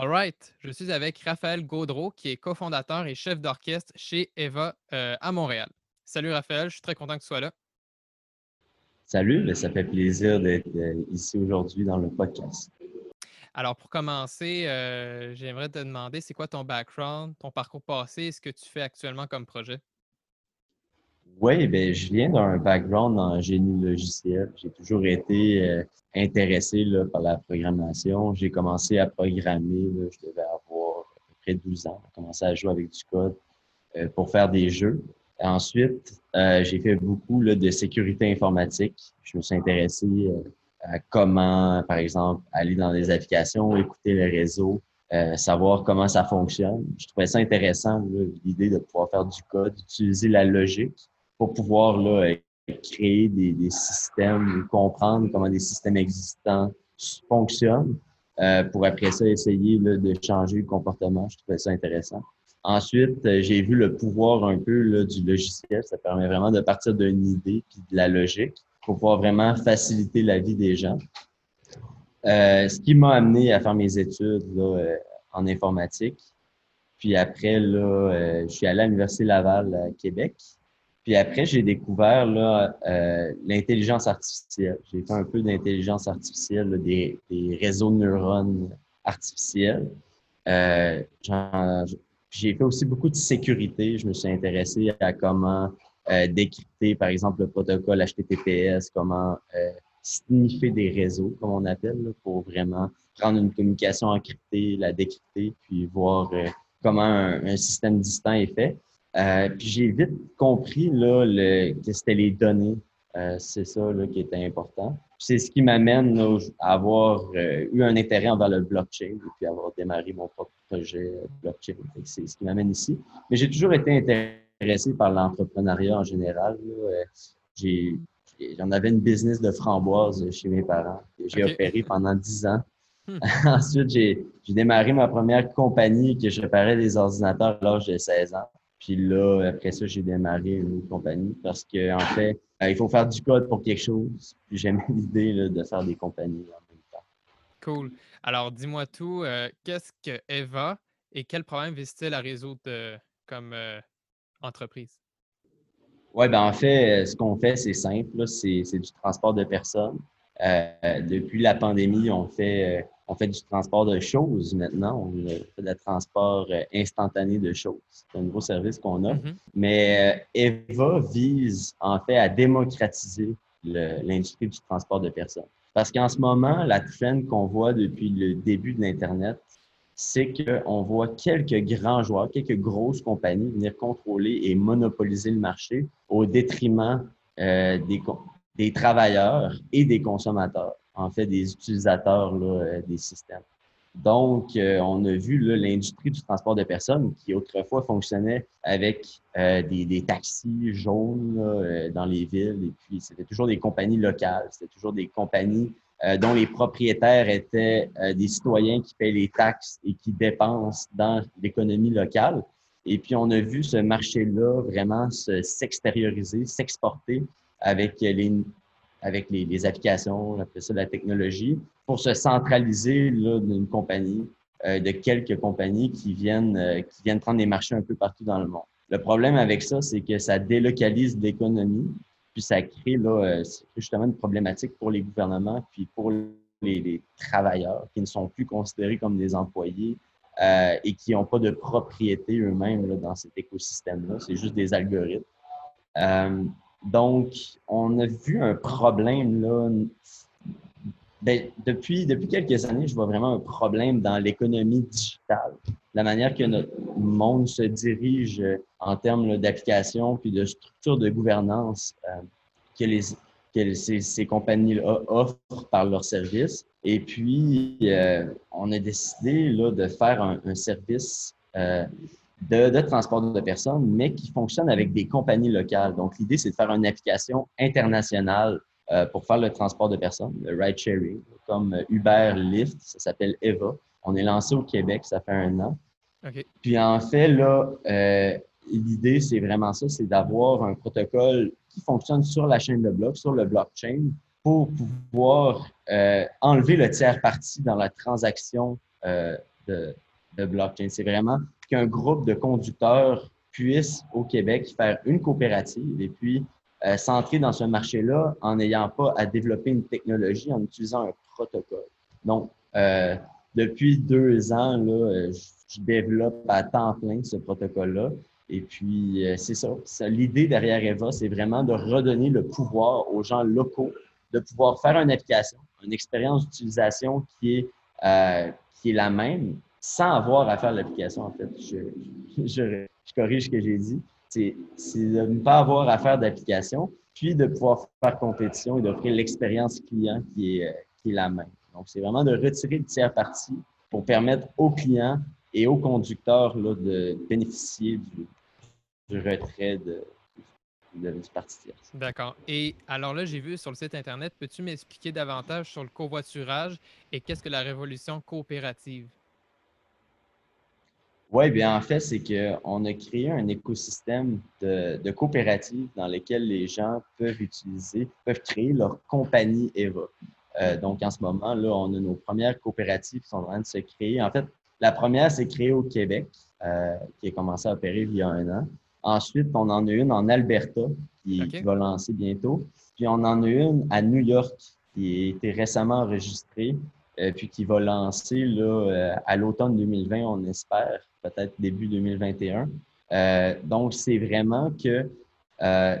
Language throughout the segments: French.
All right. Je suis avec Raphaël Gaudreau, qui est cofondateur et chef d'orchestre chez Eva euh, à Montréal. Salut Raphaël, je suis très content que tu sois là. Salut, ben, ça fait plaisir d'être euh, ici aujourd'hui dans le podcast. Alors, pour commencer, euh, j'aimerais te demander, c'est quoi ton background, ton parcours passé et ce que tu fais actuellement comme projet? Oui, ben, je viens d'un background en génie logiciel. J'ai toujours été euh, intéressé là, par la programmation. J'ai commencé à programmer, je devais avoir à peu près 12 ans. J'ai commencé à jouer avec du code euh, pour faire des jeux. Ensuite, euh, j'ai fait beaucoup là, de sécurité informatique. Je me suis intéressé à comment, par exemple, aller dans des applications, écouter le réseau, savoir comment ça fonctionne. Je trouvais ça intéressant, l'idée de pouvoir faire du code, d'utiliser la logique pour pouvoir là, créer des, des systèmes, comprendre comment des systèmes existants fonctionnent, euh, pour après ça essayer là, de changer le comportement. Je trouvais ça intéressant. Ensuite, euh, j'ai vu le pouvoir un peu là, du logiciel. Ça permet vraiment de partir d'une idée puis de la logique pour pouvoir vraiment faciliter la vie des gens. Euh, ce qui m'a amené à faire mes études là, euh, en informatique. Puis après, là, je suis allé à l'Université Laval à Québec. Puis après, j'ai découvert euh, l'intelligence artificielle. J'ai fait un peu d'intelligence artificielle, des, réseaux de neurones artificiels. Euh, j'ai fait aussi beaucoup de sécurité. Je me suis intéressé à comment euh, décrypter, par exemple, le protocole HTTPS, comment euh, sniffer des réseaux, comme on appelle, pour vraiment prendre une communication encryptée, la décrypter, puis voir comment un système distant est fait. Euh, puis j'ai vite compris là, le, que c'était les données. Euh, c'est ça là, qui était important. C'est ce qui m'amène à avoir euh, eu un intérêt envers le blockchain et puis avoir démarré mon propre projet blockchain. C'est ce qui m'amène ici. Mais j'ai toujours été intéressé par l'entrepreneuriat en général. J'en avais une business de framboise chez mes parents. J'ai opéré pendant dix ans. Hmm. Ensuite, j'ai démarré ma première compagnie que je réparais des ordinateurs à l'âge de 16 ans. Puis là, après ça, j'ai démarré une compagnie parce qu'en en fait, euh, il faut faire du code pour quelque chose. Puis j'aime l'idée de faire des compagnies en même temps. Cool. Alors, dis-moi tout. Euh, qu'est-ce que Eva et quel problème vise-t-il à résoudre comme euh, entreprise? Oui, ben en fait, ce qu'on fait, c'est simple. C'est du transport de personnes. depuis la pandémie, on fait on fait du transport de choses maintenant. On fait le transport euh, instantané de choses. C'est un nouveau service qu'on a. Mm-hmm. Mais euh, Eva vise en fait à démocratiser l'industrie du transport de personnes. Parce qu'en ce moment, la trend qu'on voit depuis le début de l'Internet, c'est qu'on voit quelques grands joueurs, quelques grosses compagnies venir contrôler et monopoliser le marché au détriment euh, des, des travailleurs et des consommateurs en fait, des utilisateurs là, des systèmes. Donc, euh, on a vu l'industrie du transport de personnes qui autrefois fonctionnait avec euh, des, taxis jaunes euh, dans les villes. Et puis, c'était toujours des compagnies locales. C'était toujours des compagnies dont les propriétaires étaient des citoyens qui paient les taxes et qui dépensent dans l'économie locale. Et puis, on a vu ce marché-là vraiment s'extérioriser, s'exporter avec les, avec les, applications, après ça, la technologie, pour se centraliser d'une compagnie, euh, de quelques compagnies qui viennent, euh, qui viennent prendre des marchés un peu partout dans le monde. Le problème avec ça, c'est que ça délocalise l'économie, puis ça crée là, euh, justement une problématique pour les gouvernements, puis pour les, travailleurs qui ne sont plus considérés comme des employés et qui n'ont pas de propriété eux-mêmes dans cet écosystème-là. C'est juste des algorithmes. Donc, on a vu un problème là. Ben, depuis, depuis quelques années, je vois vraiment un problème dans l'économie digitale. La manière que notre monde se dirige en termes d'application puis de structure de gouvernance euh, que, les, que ces, ces compagnies-là offrent par leurs services. Et puis, euh, on a décidé là, de faire un, service euh, de, transport de personnes, mais qui fonctionne avec des compagnies locales. Donc, l'idée, c'est de faire une application internationale euh, pour faire le transport de personnes, le ride sharing, comme Uber, Lyft, ça s'appelle EVA. On est lancé au Québec, ça fait un an. Puis en fait, là, euh, l'idée, c'est vraiment ça, c'est d'avoir un protocole qui fonctionne sur la chaîne de blocs, sur le blockchain, pour pouvoir euh, enlever le tiers parti dans la transaction de, de blockchain. C'est vraiment qu'un groupe de conducteurs puisse au Québec faire une coopérative et puis euh, s'entrer dans ce marché-là en n'ayant pas à développer une technologie, en utilisant un protocole. Donc, euh, depuis deux ans, euh, je développe à temps plein ce protocole-là. Et puis, c'est ça. L'idée derrière EVA, c'est vraiment de redonner le pouvoir aux gens locaux de pouvoir faire une application, une expérience d'utilisation qui est, qui est la même, sans avoir à faire l'application, en fait. Je, je, corrige ce que j'ai dit. C'est de ne pas avoir à faire d'application, puis de pouvoir faire compétition et d'offrir l'expérience client qui est, qui est la même. Donc, c'est vraiment de retirer le tiers parti pour permettre aux clients et aux conducteurs là, de bénéficier du, retrait de, de, du parti tierce. D'accord. Et alors là, j'ai vu sur le site Internet, peux-tu m'expliquer davantage sur le covoiturage et qu'est-ce que la révolution coopérative? Oui, bien en fait, c'est qu'on a créé un écosystème de, de, coopératives dans lesquelles les gens peuvent utiliser, peuvent créer leur compagnie EVA. Euh, donc, en ce moment, là, on a nos premières coopératives qui sont en train de se créer. En fait, la première s'est créée au Québec, euh, qui a commencé à opérer il y a un an. Ensuite, on en a une en Alberta, qui, qui, va lancer bientôt. Puis, on en a une à New York, qui a été récemment enregistrée, euh, puis qui va lancer là, à l'automne 2020, on espère, peut-être début 2021. Euh, donc, c'est vraiment que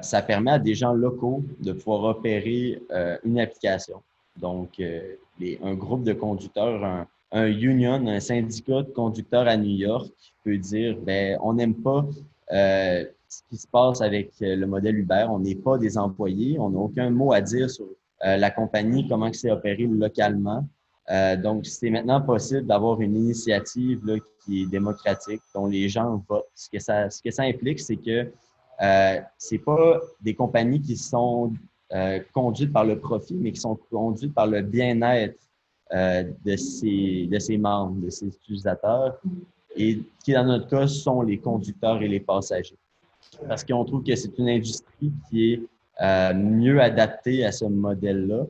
ça permet à des gens locaux de pouvoir opérer une application. Donc, un groupe de conducteurs, un, un, union, un syndicat de conducteurs à New York peut dire, ben, on n'aime pas ce qui se passe avec le modèle Uber. On n'est pas des employés, on n'a aucun mot à dire sur la compagnie, comment c'est opéré localement. Euh, donc, c'est maintenant possible d'avoir une initiative là, qui est démocratique, dont les gens votent. Ce que ça, ce que ça implique, c'est que euh, c'est pas des compagnies qui sont euh, conduites par le profit, mais qui sont conduites par le bien-être euh, de, ses, de ses membres, de ses utilisateurs, et qui, dans notre cas, sont les conducteurs et les passagers. Parce qu'on trouve que c'est une industrie qui est euh, mieux adaptée à ce modèle-là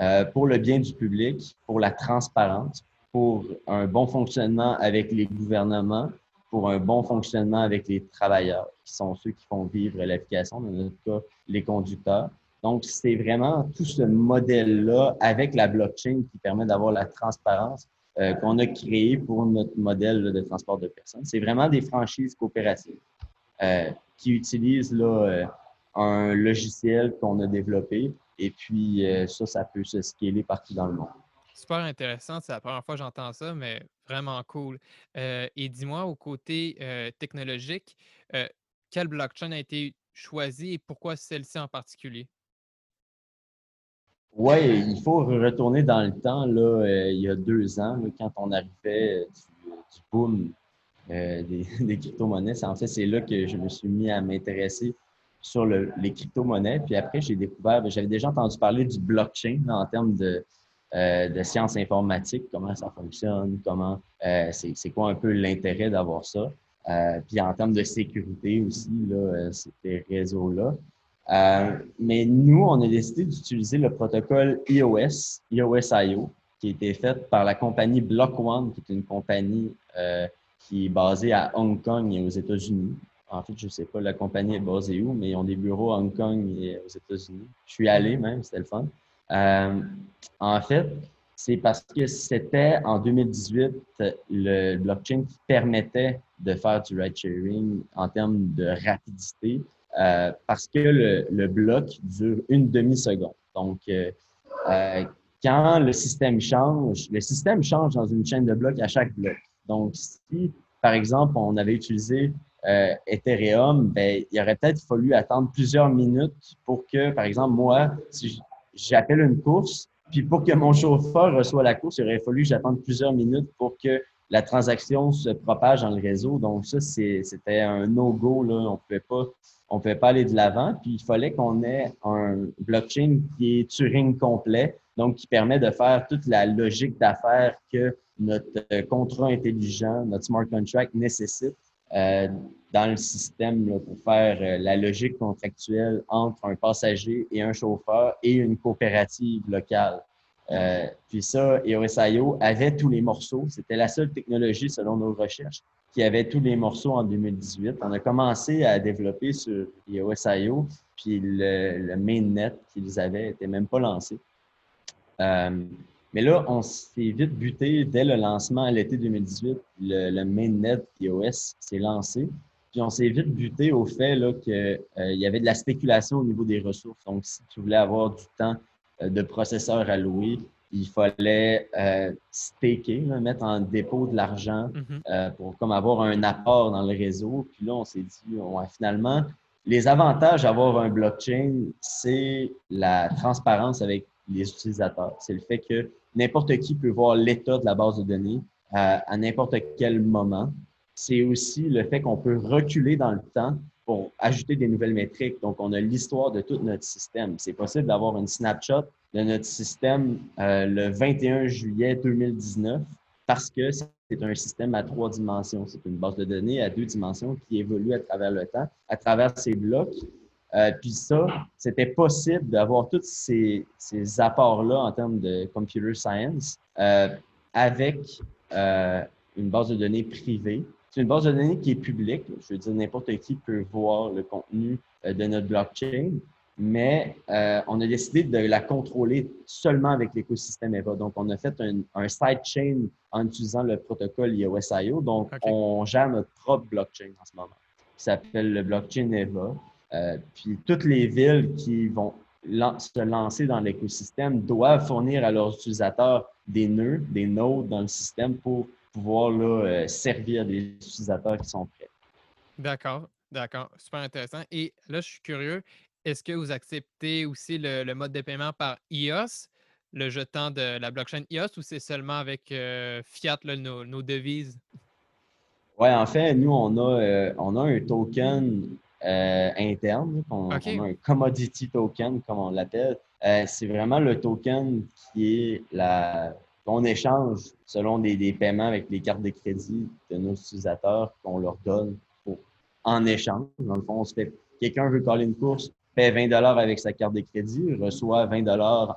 euh, pour le bien du public, pour la transparence, pour un bon fonctionnement avec les gouvernements, pour un bon fonctionnement avec les travailleurs, qui sont ceux qui font vivre l'application, dans notre cas, les conducteurs. Donc, c'est vraiment tout ce modèle-là avec la blockchain qui permet d'avoir la transparence euh, qu'on a créé pour notre modèle de transport de personnes. C'est vraiment des franchises coopératives euh, qui utilisent là, euh, un logiciel qu'on a développé et puis, euh, ça, ça peut se scaler partout dans le monde. Super intéressant. C'est la première fois que j'entends ça, mais vraiment cool. Euh, et dis-moi, au côté euh, technologique, quelle blockchain a été choisie et pourquoi celle-ci en particulier? Oui, il faut retourner dans le temps, là, euh, il y a deux ans, quand on arrivait du, boom des, crypto-monnaies. En fait, c'est là que je me suis mis à m'intéresser sur les crypto-monnaies. Puis après, j'ai découvert, ben, j'avais déjà entendu parler du blockchain en termes de, de sciences informatiques, comment ça fonctionne, comment c'est quoi un peu l'intérêt d'avoir ça. Euh, puis en termes de sécurité aussi, là, euh, ces réseaux-là. Euh, mais nous, on a décidé d'utiliser le protocole iOS, iOS.io, qui a été fait par la compagnie Block One, qui est une compagnie qui est basée à Hong Kong et aux États-Unis. En fait, je ne sais pas la compagnie est basée où, mais ils ont des bureaux à Hong Kong et aux États-Unis. Je suis allé même, c'était le fun. en fait, c'est parce que c'était en 2018 le blockchain qui permettait de faire du ride sharing en termes de rapidité euh, parce que le, bloc dure une demi-seconde. Donc, euh, euh, quand le système change, le système change dans une chaîne de blocs à chaque bloc. Donc, si, par exemple, on avait utilisé Ethereum, ben, il aurait peut-être fallu attendre plusieurs minutes pour que, par exemple, moi, si j'appelle une course, puis pour que mon chauffeur reçoive la course, il aurait fallu que plusieurs minutes pour que la transaction se propage dans le réseau. Donc, ça, c'était un no-go. On ne pouvait pas. On pouvait pas aller de l'avant, puis il fallait qu'on ait un blockchain qui est Turing complet, donc qui permet de faire toute la logique d'affaires que notre contrat intelligent, notre smart contract nécessite euh, dans le système pour faire euh, la logique contractuelle entre un passager et un chauffeur et une coopérative locale. Euh, puis ça, EOSIO avait tous les morceaux. C'était la seule technologie, selon nos recherches, qui avait tous les morceaux en 2018. On a commencé à développer sur EOSIO, puis le, le mainnet qu'ils avaient n'était même pas lancé. Mais là, on s'est vite buté dès le lancement à l'été 2018. Le, le mainnet iOS s'est lancé. Puis on s'est vite buté au fait qu'il euh, y avait de la spéculation au niveau des ressources. Donc, si tu voulais avoir du temps euh, de processeurs à louer, il fallait euh, staker, mettre en dépôt de l'argent mhm. euh, pour comme avoir un apport dans le réseau. Puis là, on s'est dit, finalement, les avantages d'avoir un blockchain, c'est la transparence avec les utilisateurs. C'est le fait que n'importe qui peut voir l'état de la base de données à n'importe quel moment. C'est aussi le fait qu'on peut reculer dans le temps pour ajouter des nouvelles métriques. Donc, on a l'histoire de tout notre système. C'est possible d'avoir une snapshot de notre système euh, le 21 juillet 2019 parce que c'est un système à trois dimensions. C'est une base de données à deux dimensions qui évolue à travers le temps, à travers ces blocs. Euh, puis ça, c'était possible d'avoir tous ces, ces apports-là en termes de computer science euh, avec une base de données privée c'est une base de données qui est publique. Je veux dire, n'importe qui peut voir le contenu euh, de notre blockchain, mais euh, on a décidé de la contrôler seulement avec l'écosystème EVA. Donc, on a fait un, un sidechain en utilisant le protocole IOSIO. Donc, on gère notre propre blockchain en ce moment, qui s'appelle le blockchain EVA. Euh, puis, toutes les villes qui vont se lancer dans l'écosystème doivent fournir à leurs utilisateurs des nœuds, des nodes dans le système pour pouvoir là, euh, servir des utilisateurs qui sont prêts. D'accord, d'accord. Super intéressant. Et là, je suis curieux, est-ce que vous acceptez aussi le, mode de paiement par IOS, le jetant de la blockchain IOS, ou c'est seulement avec euh, Fiat, nos, devises? Oui, en fait, nous, on a, euh, on a un token interne, on, a un commodity token, comme on l'appelle. c'est vraiment le token qui est la, qu'on échange selon des, paiements avec les cartes de crédit de nos utilisateurs qu'on leur donne pour, en échange. Dans le fond, on se fait, quelqu'un veut coller une course, paie 20 avec sa carte de crédit, reçoit 20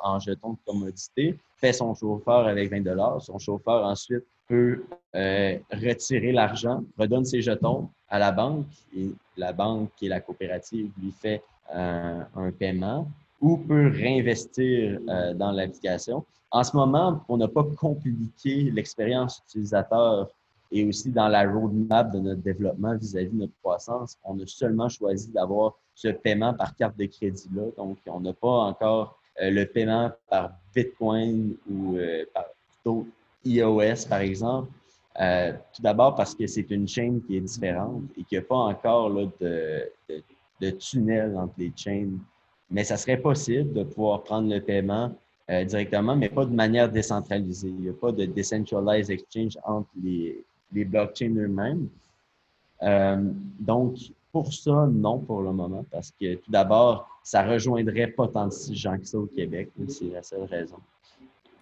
en jetons de commodité, fait son chauffeur avec 20 Son chauffeur ensuite peut euh, retirer l'argent, redonne ses jetons à la banque et la banque, qui est la coopérative, lui fait euh, un paiement ou peut réinvestir euh, dans l'application. En ce moment, on n'a pas compliqué l'expérience utilisateur et aussi dans la roadmap de notre développement vis-à-vis de notre croissance. On a seulement choisi d'avoir ce paiement par carte de crédit-là. Donc, on n'a pas encore euh, le paiement par Bitcoin ou par plutôt iOS, par exemple. Euh, tout d'abord parce que c'est une chaîne qui est différente et qu'il n'y a pas encore de, tunnel entre les chaînes. Mais ça serait possible de pouvoir prendre le paiement directement, mais pas de manière décentralisée. Il n'y a pas de decentralized exchange entre les, blockchains eux-mêmes. donc, pour ça, non pour le moment, parce que tout d'abord, ça rejoindrait pas tant de gens que ça au Québec. C'est la seule raison.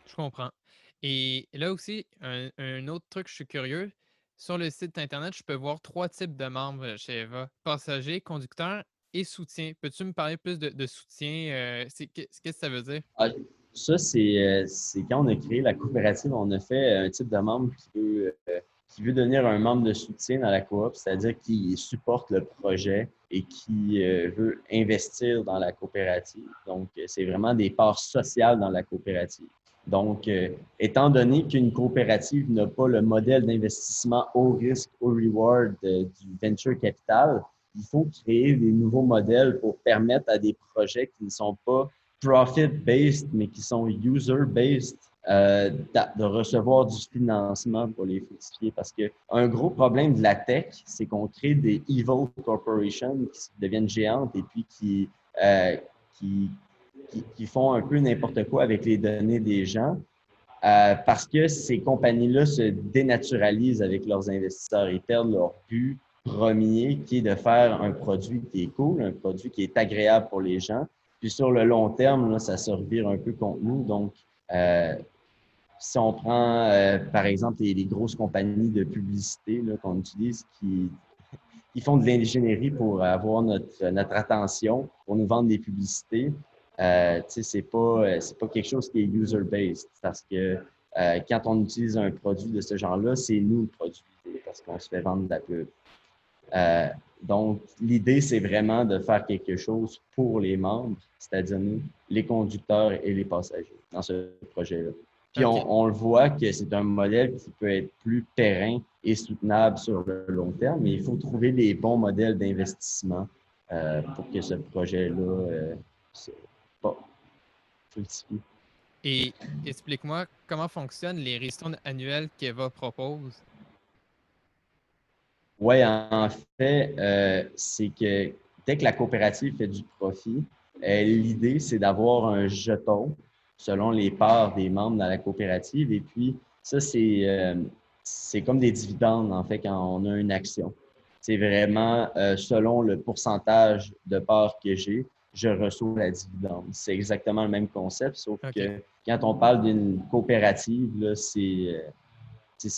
Je comprends. Et là aussi, un, autre truc, je suis curieux. Sur le site Internet, je peux voir trois types de membres chez Eva passager, conducteur et soutien. Peux-tu me parler plus de, soutien? Euh, qu'est-ce que ça veut dire? Ah, ça, euh, c'est quand on a créé la coopérative, on a fait un type de membre qui veut euh, qui veut devenir un membre de soutien dans la coop, c'est-à-dire qui supporte le projet et qui euh, veut investir dans la coopérative. Donc, euh, c'est vraiment des parts sociales dans la coopérative. Donc, euh, étant donné qu'une coopérative n'a pas le modèle d'investissement au risque, au reward du venture capital, il faut créer des nouveaux modèles pour permettre à des projets qui ne sont pas profit-based, mais qui sont user-based, euh, de recevoir du financement pour les fructifier. Parce qu'un gros problème de la tech, c'est qu'on crée des evil corporations qui deviennent géantes et puis qui, euh, qui, font un peu n'importe quoi avec les données des gens. Euh, parce que ces compagnies-là se dénaturalisent avec leurs investisseurs et perdent leur but premier qui est de faire un produit qui est cool, un produit qui est agréable pour les gens. Puis sur le long terme, là, ça se revire un peu contre nous. Donc, euh, si on prend, euh, par exemple, les, grosses compagnies de publicité qu'on utilise qui, qui font de l'ingénierie pour avoir notre, notre attention, pour nous vendre des publicités, euh, ce n'est pas, pas quelque chose qui est user-based. Parce que euh, quand on utilise un produit de ce genre-là, c'est nous le produit, parce qu'on se fait vendre de la pub. Euh, donc, l'idée, c'est vraiment de faire quelque chose pour les membres, c'est-à-dire nous, les conducteurs et les passagers dans ce projet-là. Puis on, le voit que c'est un modèle qui peut être plus pérenne et soutenable sur le long terme, mais il faut trouver les bons modèles d'investissement euh, pour que ce projet-là euh. Et explique-moi comment fonctionnent les ristournes annuelles qu'Eva propose. Oui, en fait, euh, c'est que dès que la coopérative fait du profit, euh, l'idée, c'est d'avoir un jeton selon les parts des membres dans la coopérative. Et puis, ça, euh, c'est comme des dividendes, en fait, quand on a une action. C'est vraiment euh, selon le pourcentage de parts que j'ai, je reçois la dividende. C'est exactement le même concept, sauf que quand on parle d'une coopérative, c'est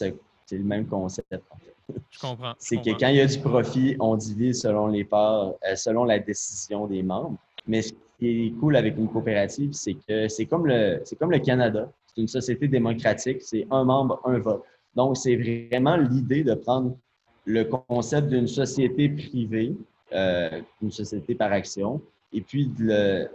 euh, le même concept. En fait. Je comprends. C'est que quand il y a du profit, on divise selon les parts, selon la décision des membres. Mais qui est cool avec une coopérative, c'est que c'est comme le c'est comme le Canada. C'est une société démocratique, c'est un membre, un vote. Donc, c'est vraiment l'idée de prendre le concept d'une société privée, euh, une société par action, et puis de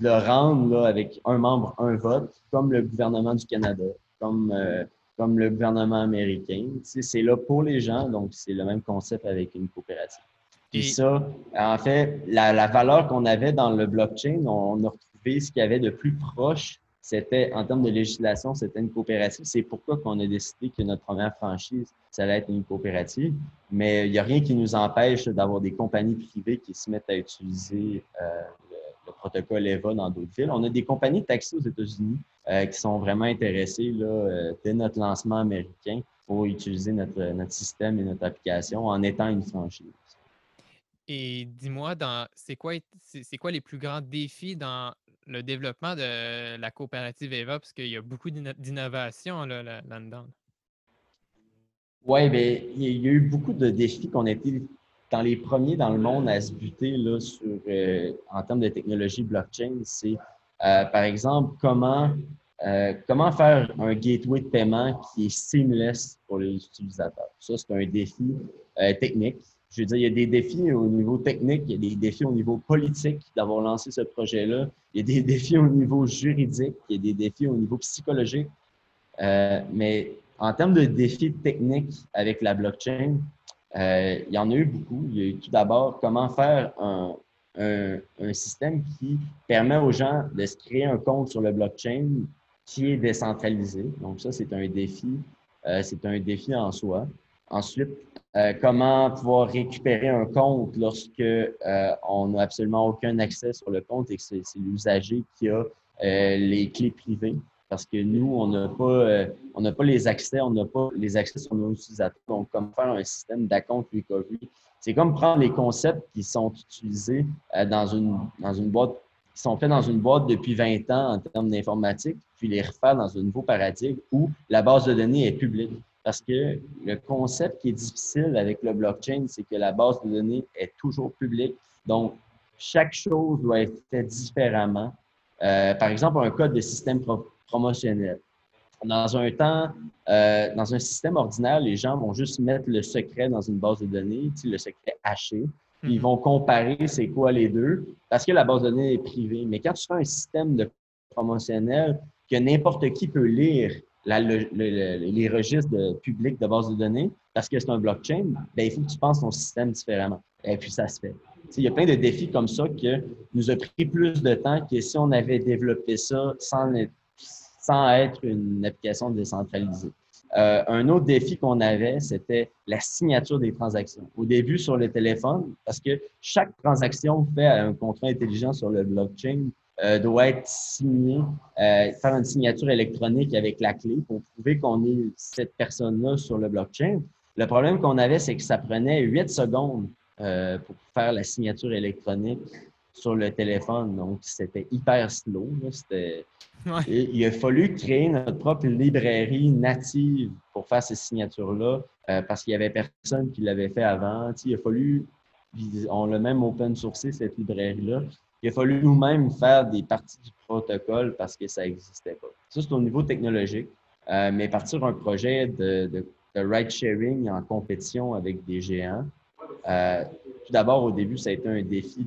le, rendre là, avec un membre, un vote, comme le gouvernement du Canada, comme, euh, comme le gouvernement américain. c'est là pour les gens, donc c'est le même concept avec une coopérative. Puis ça, en fait, la, valeur qu'on avait dans le blockchain, on, a retrouvé ce qu'il y avait de plus proche. C'était, en termes de législation, c'était une coopérative. C'est pourquoi qu'on a décidé que notre première franchise, ça allait être une coopérative. Mais il n'y a rien qui nous empêche d'avoir des compagnies privées qui se mettent à utiliser euh, le, protocole EVA dans d'autres villes. On a des compagnies de taxi aux États-Unis euh, qui sont vraiment intéressées là, euh, dès notre lancement américain pour utiliser notre, notre système et notre application en étant une franchise. Et dis-moi, c'est quoi, c'est quoi les plus grands défis dans le développement de la coopérative EVA, parce qu'il y a beaucoup d'innovation là, dedans Oui, bien, il y a eu beaucoup de défis qu'on a été dans les premiers dans le monde à se buter là, sur, euh, en termes de technologie blockchain. C'est, euh, par exemple, comment, euh, comment faire un gateway de paiement qui est seamless pour les utilisateurs. Ça, c'est un défi technique je veux dire, il y a des défis au niveau technique, il y a des défis au niveau politique d'avoir lancé ce projet-là, il y a des défis au niveau juridique, il y a des défis au niveau psychologique. Euh, mais en termes de défis techniques avec la blockchain, euh, il y en a eu beaucoup. Il y a eu tout d'abord comment faire un, un, système qui permet aux gens de se créer un compte sur le blockchain qui est décentralisé. Donc ça, c'est un défi. Euh, c'est un défi en soi. Ensuite, euh, comment pouvoir récupérer un compte lorsque euh, on n'a absolument aucun accès sur le compte et que c'est l'usager qui a les clés privées? Parce que nous, on n'a pas, on n'a pas les accès, on n'a pas les accès sur nos utilisateurs. Donc, comme faire un système d'account c'est comme prendre les concepts qui sont utilisés dans, une, dans une boîte, qui sont faits dans une boîte depuis 20 ans en termes d'informatique, puis les refaire dans un nouveau paradigme où la base de données est publique. Parce que le concept qui est difficile avec le blockchain, c'est que la base de données est toujours publique. Donc, chaque chose doit être faite différemment. Euh, par exemple, un code de système promotionnel. Dans un temps, euh, dans un système ordinaire, les gens vont juste mettre le secret dans une base de données, le secret haché. Puis ils mhm. vont comparer c'est quoi les deux parce que la base de données est privée. Mais quand tu fais un système de promotionnel que n'importe qui peut lire les registres publics de base de données, parce que c'est un blockchain, ben, il faut que tu penses ton système différemment. Et puis, ça se fait. il y a plein de défis comme ça que nous a pris plus de temps que si on avait développé ça sans sans être une application décentralisée. Euh, un autre défi qu'on avait, c'était la signature des transactions. Au début, sur le téléphone, parce que chaque transaction fait un contrat intelligent sur le blockchain euh, doit être signé, euh, faire une signature électronique avec la clé pour prouver qu'on est cette personne-là sur le blockchain. Le problème qu'on avait, c'est que ça prenait 8 secondes euh, pour faire la signature électronique sur le téléphone. Donc, c'était hyper slow. il a fallu créer notre propre librairie native pour faire ces signatures-là parce qu'il n'y avait personne qui l'avait fait avant. il a fallu, on l'a même open sourcé, cette librairie-là. Il a fallu nous-mêmes faire des parties du protocole parce que ça n'existait pas. Ça, c'est au niveau technologique. Euh, mais partir un projet de, de, ride-sharing en compétition avec des géants, euh, tout d'abord, au début, ça a été un défi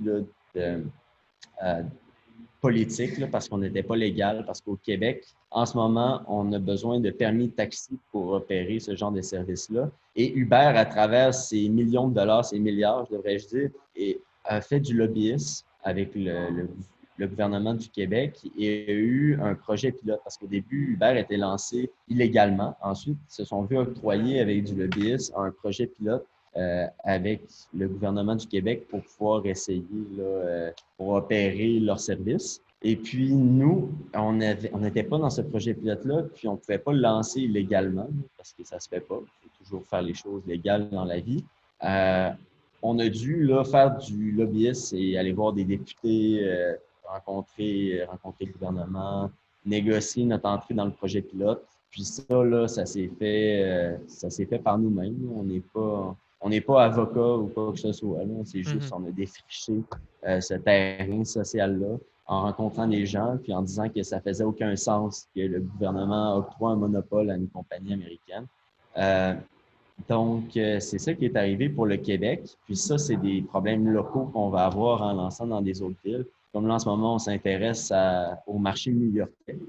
euh, politique parce qu'on n'était pas légal, parce qu'au Québec, en ce moment, on a besoin de permis de taxi pour opérer ce genre de services-là. Et Uber, à travers ses millions de dollars, ses milliards, devrais-je dire, a fait du lobbyisme avec le, gouvernement du Québec et a eu un projet pilote parce qu'au début, Uber était lancé illégalement. Ensuite, ils se sont vus octroyer avec du lobbyisme un projet pilote euh, avec le gouvernement du Québec pour pouvoir essayer là, euh, pour opérer leurs services. Et puis, nous, on n'était pas dans ce projet pilote-là, puis on ne pouvait pas le lancer illégalement parce que ça ne se fait pas. Il faut toujours faire les choses légales dans la vie. Euh, on a dû là, faire du lobbyisme et aller voir des députés, euh, rencontrer, rencontrer le gouvernement, négocier notre entrée dans le projet pilote. Puis ça, là, ça s'est fait, euh, ça s'est fait par nous-mêmes. On n'est pas, on n'est pas avocat ou quoi que ce soit. C'est juste, qu'on mm-hmm. on a défriché euh, ce terrain social-là en rencontrant des gens, puis en disant que ça faisait aucun sens que le gouvernement octroie un monopole à une compagnie américaine. Donc, euh, c'est ça qui est arrivé pour le Québec. Puis ça, c'est des problèmes locaux qu'on va avoir en lançant dans des autres villes. Comme là, en ce moment, on s'intéresse au marché new-yorkais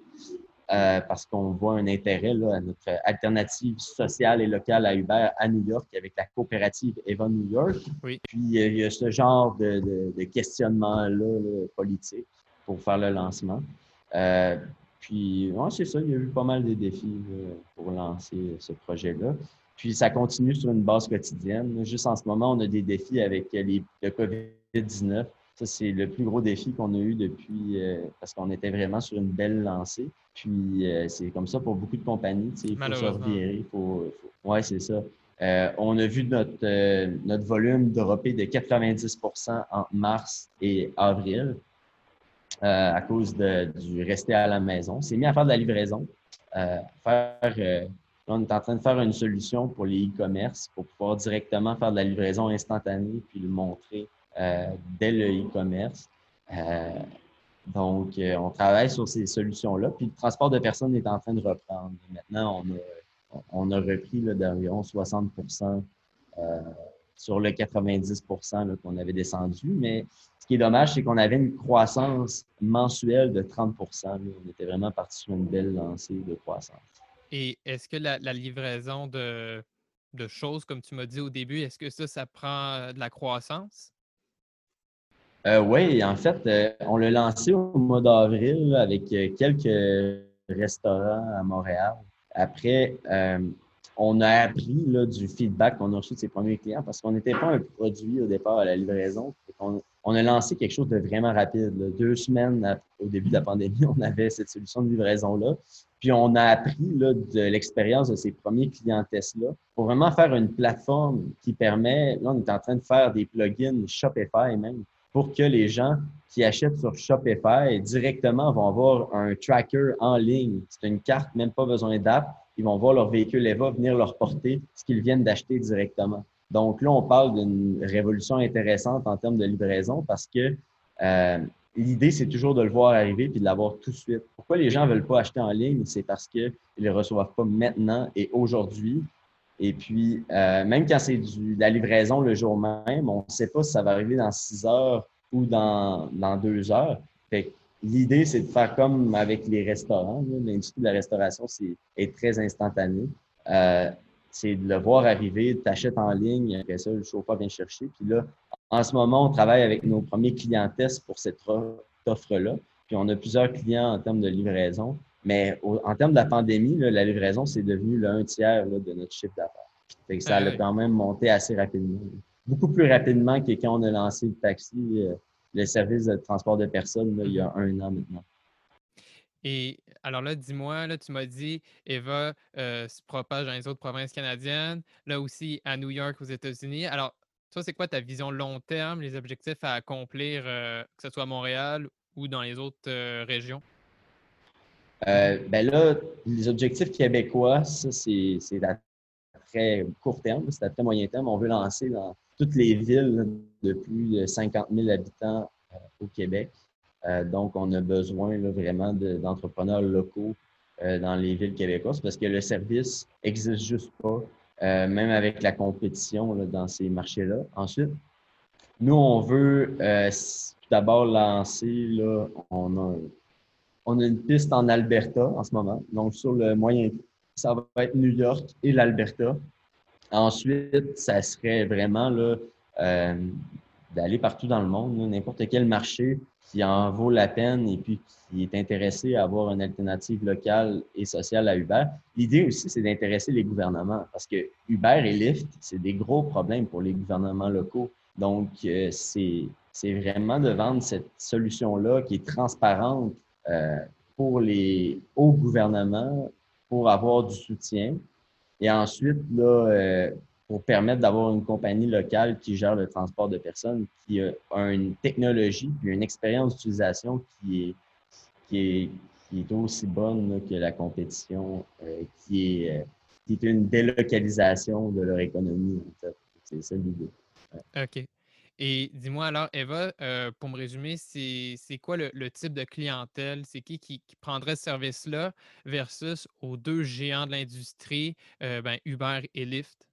euh, parce qu'on voit un intérêt là, à notre alternative sociale et locale à Uber à New York avec la coopérative Eva New York. Puis, euh, il y a ce genre de, questionnement-là politique pour faire le lancement. puis, c'est ça, il y a eu pas mal de défis pour lancer ce projet-là. Puis ça continue sur une base quotidienne. Juste en ce moment, on a des défis avec les, le COVID-19. Ça, c'est le plus gros défi qu'on a eu depuis, euh, parce qu'on était vraiment sur une belle lancée. Puis euh, c'est comme ça pour beaucoup de compagnies. Il faut se revirer. Faut, Ouais, c'est ça. Euh, on a vu notre, notre volume dropper de 90% entre mars et avril à cause de, du rester à la maison. C'est mis à faire de la livraison, faire on est en train de faire une solution pour les e-commerce pour pouvoir directement faire de la livraison instantanée puis le montrer euh, dès le e-commerce. Euh, donc, euh, on travaille sur ces solutions-là. Puis le transport de personnes est en train de reprendre. Maintenant, on a, repris d'environ 60% sur le 90% qu'on avait descendu. Mais ce qui est dommage, c'est qu'on avait une croissance mensuelle de 30% On était vraiment parti sur une belle lancée de croissance. Et est-ce que la, livraison de, choses, comme tu m'as dit au début, est-ce que ça, ça prend de la croissance? Euh, oui, en fait, euh, on l'a lancé au mois d'avril avec euh, quelques restaurants à Montréal. Après, on a appris là, du feedback qu'on a reçu de ses premiers clients parce qu'on n'était pas un produit au départ à la livraison. On, a lancé quelque chose de vraiment rapide. Deux semaines au début de la pandémie, on avait cette solution de livraison-là. Puis on a appris là, de l'expérience de ces premiers clients Tesla pour vraiment faire une plateforme qui permet, là, on est en train de faire des plugins Shopify même, pour que les gens qui achètent sur Shopify directement vont avoir un tracker en ligne. C'est une carte, même pas besoin d'app. Ils vont voir leur véhicule EVA venir leur porter ce qu'ils viennent d'acheter directement. Donc là, on parle d'une révolution intéressante en termes de livraison parce que euh, l'idée, c'est toujours de le voir arriver puis de l'avoir tout de suite. Pourquoi les gens ne veulent pas acheter en ligne? C'est parce qu'ils ne le reçoivent pas maintenant et aujourd'hui. Et puis, euh, même quand c'est de la livraison le jour même, on ne sait pas si ça va arriver dans six heures ou dans, dans deux heures. l'idée, c'est de faire comme avec les restaurants. L'industrie de la restauration c'est, est très instantanée. Euh, c'est de le voir arriver, tu achètes en ligne, après ça, le chauffeur vient chercher. Puis là, en ce moment, on travaille avec nos premiers clients pour cette offre-là. Puis on a plusieurs clients en termes de livraison. Mais en termes de la pandémie, la livraison, c'est devenu un tiers de notre chiffre d'affaires. Ça a quand même monté assez rapidement. Beaucoup plus rapidement que quand on a lancé le taxi, euh, le service de transport de personnes, il y a un an maintenant. Et alors là, dis-moi, là, tu m'as dit, Eva euh, se propage dans les autres provinces canadiennes, là aussi à New York, aux États-Unis. Alors, toi, c'est quoi ta vision long terme, les objectifs à accomplir, euh, que ce soit à Montréal ou dans les autres euh, régions? Ben là, les objectifs québécois, ça, c'est à très court terme, c'est à très moyen terme. On veut lancer dans toutes les villes de plus de 50 000 habitants au Québec. Euh, donc, on a besoin vraiment d'entrepreneurs locaux euh, dans les villes québécoises parce que le service n'existe juste pas, euh, même avec la compétition dans ces marchés-là. Ensuite, nous, on veut tout d'abord lancer, là, on, a, on a une piste en Alberta en ce moment. Donc, sur le moyen, ça va être New York et l'Alberta. Ensuite, ça serait vraiment d'aller partout dans le monde, n'importe quel marché qui en vaut la peine et puis qui est intéressé à avoir une alternative locale et sociale à Uber. L'idée aussi, c'est d'intéresser les gouvernements parce que Uber et Lyft, c'est des gros problèmes pour les gouvernements locaux. Donc, euh, c'est vraiment de vendre cette solution-là qui est transparente euh, pour les hauts gouvernements pour avoir du soutien. Et ensuite, là, euh, pour permettre d'avoir une compagnie locale qui gère le transport de personnes, qui a une technologie puis une expérience d'utilisation qui est, qui, est, qui aussi bonne que la compétition, euh, qui, est, euh, qui est une délocalisation de leur économie. C'est ça l'idée. OK. Et dis-moi alors, Eva, euh, pour me résumer, c'est quoi le, le, type de clientèle? C'est qui, qui, prendrait ce service-là versus aux deux géants de l'industrie, ben, Uber et Lyft?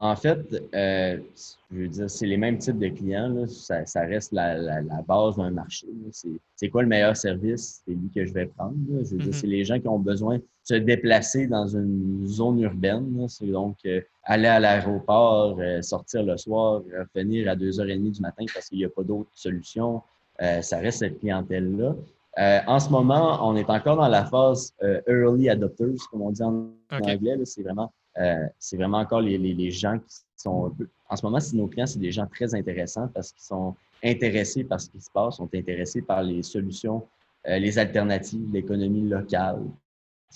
En fait, euh, je veux dire, c'est les mêmes types de clients. Là. Ça, ça, reste la, la, la base d'un marché. C'est quoi le meilleur service? C'est lui que je vais prendre. Là. Je veux dire, mm-hmm. c'est les gens qui ont besoin de se déplacer dans une zone urbaine. C'est donc euh, aller à l'aéroport, euh, sortir le soir, revenir à 2h30 du matin parce qu'il n'y a pas d'autre solution. ça reste cette clientèle-là. en ce moment, on est encore dans la phase early adopters, comme on dit en anglais. C'est vraiment euh, c'est vraiment encore les, les, gens qui sont. En ce moment, si nos clients, c'est des gens très intéressants parce qu'ils sont intéressés par ce qui se passe, sont intéressés par les solutions, euh, les alternatives, l'économie locale,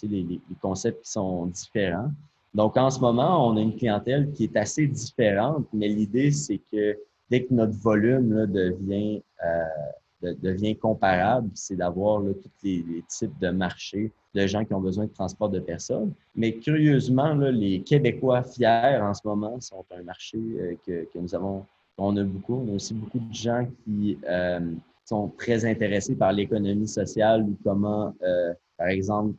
les, les, concepts qui sont différents. Donc, en ce moment, on a une clientèle qui est assez différente, mais l'idée, c'est que dès que notre volume devient, euh, devient comparable, c'est d'avoir tous les, types de marchés de gens qui ont besoin de transport de personnes. Mais curieusement, les Québécois fiers en ce moment sont un marché euh, que, que, nous avons, on a beaucoup. On a aussi beaucoup de gens qui euh, sont très intéressés par l'économie sociale ou comment, euh, par exemple,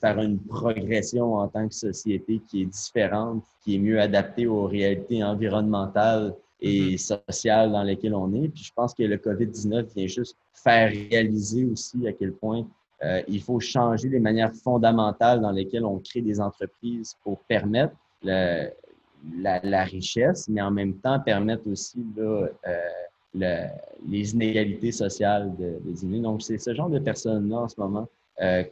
faire une progression en tant que société qui est différente, qui est mieux adaptée aux réalités environnementales et mm-hmm. sociales dans lesquelles on est. Puis je pense que le COVID-19 vient juste faire réaliser aussi à quel point euh, il faut changer les manières fondamentales dans lesquelles on crée des entreprises pour permettre la, richesse, mais en même temps permettre aussi euh, les inégalités sociales de, diminuer. Donc, c'est ce genre de personnes-là en ce moment euh, qui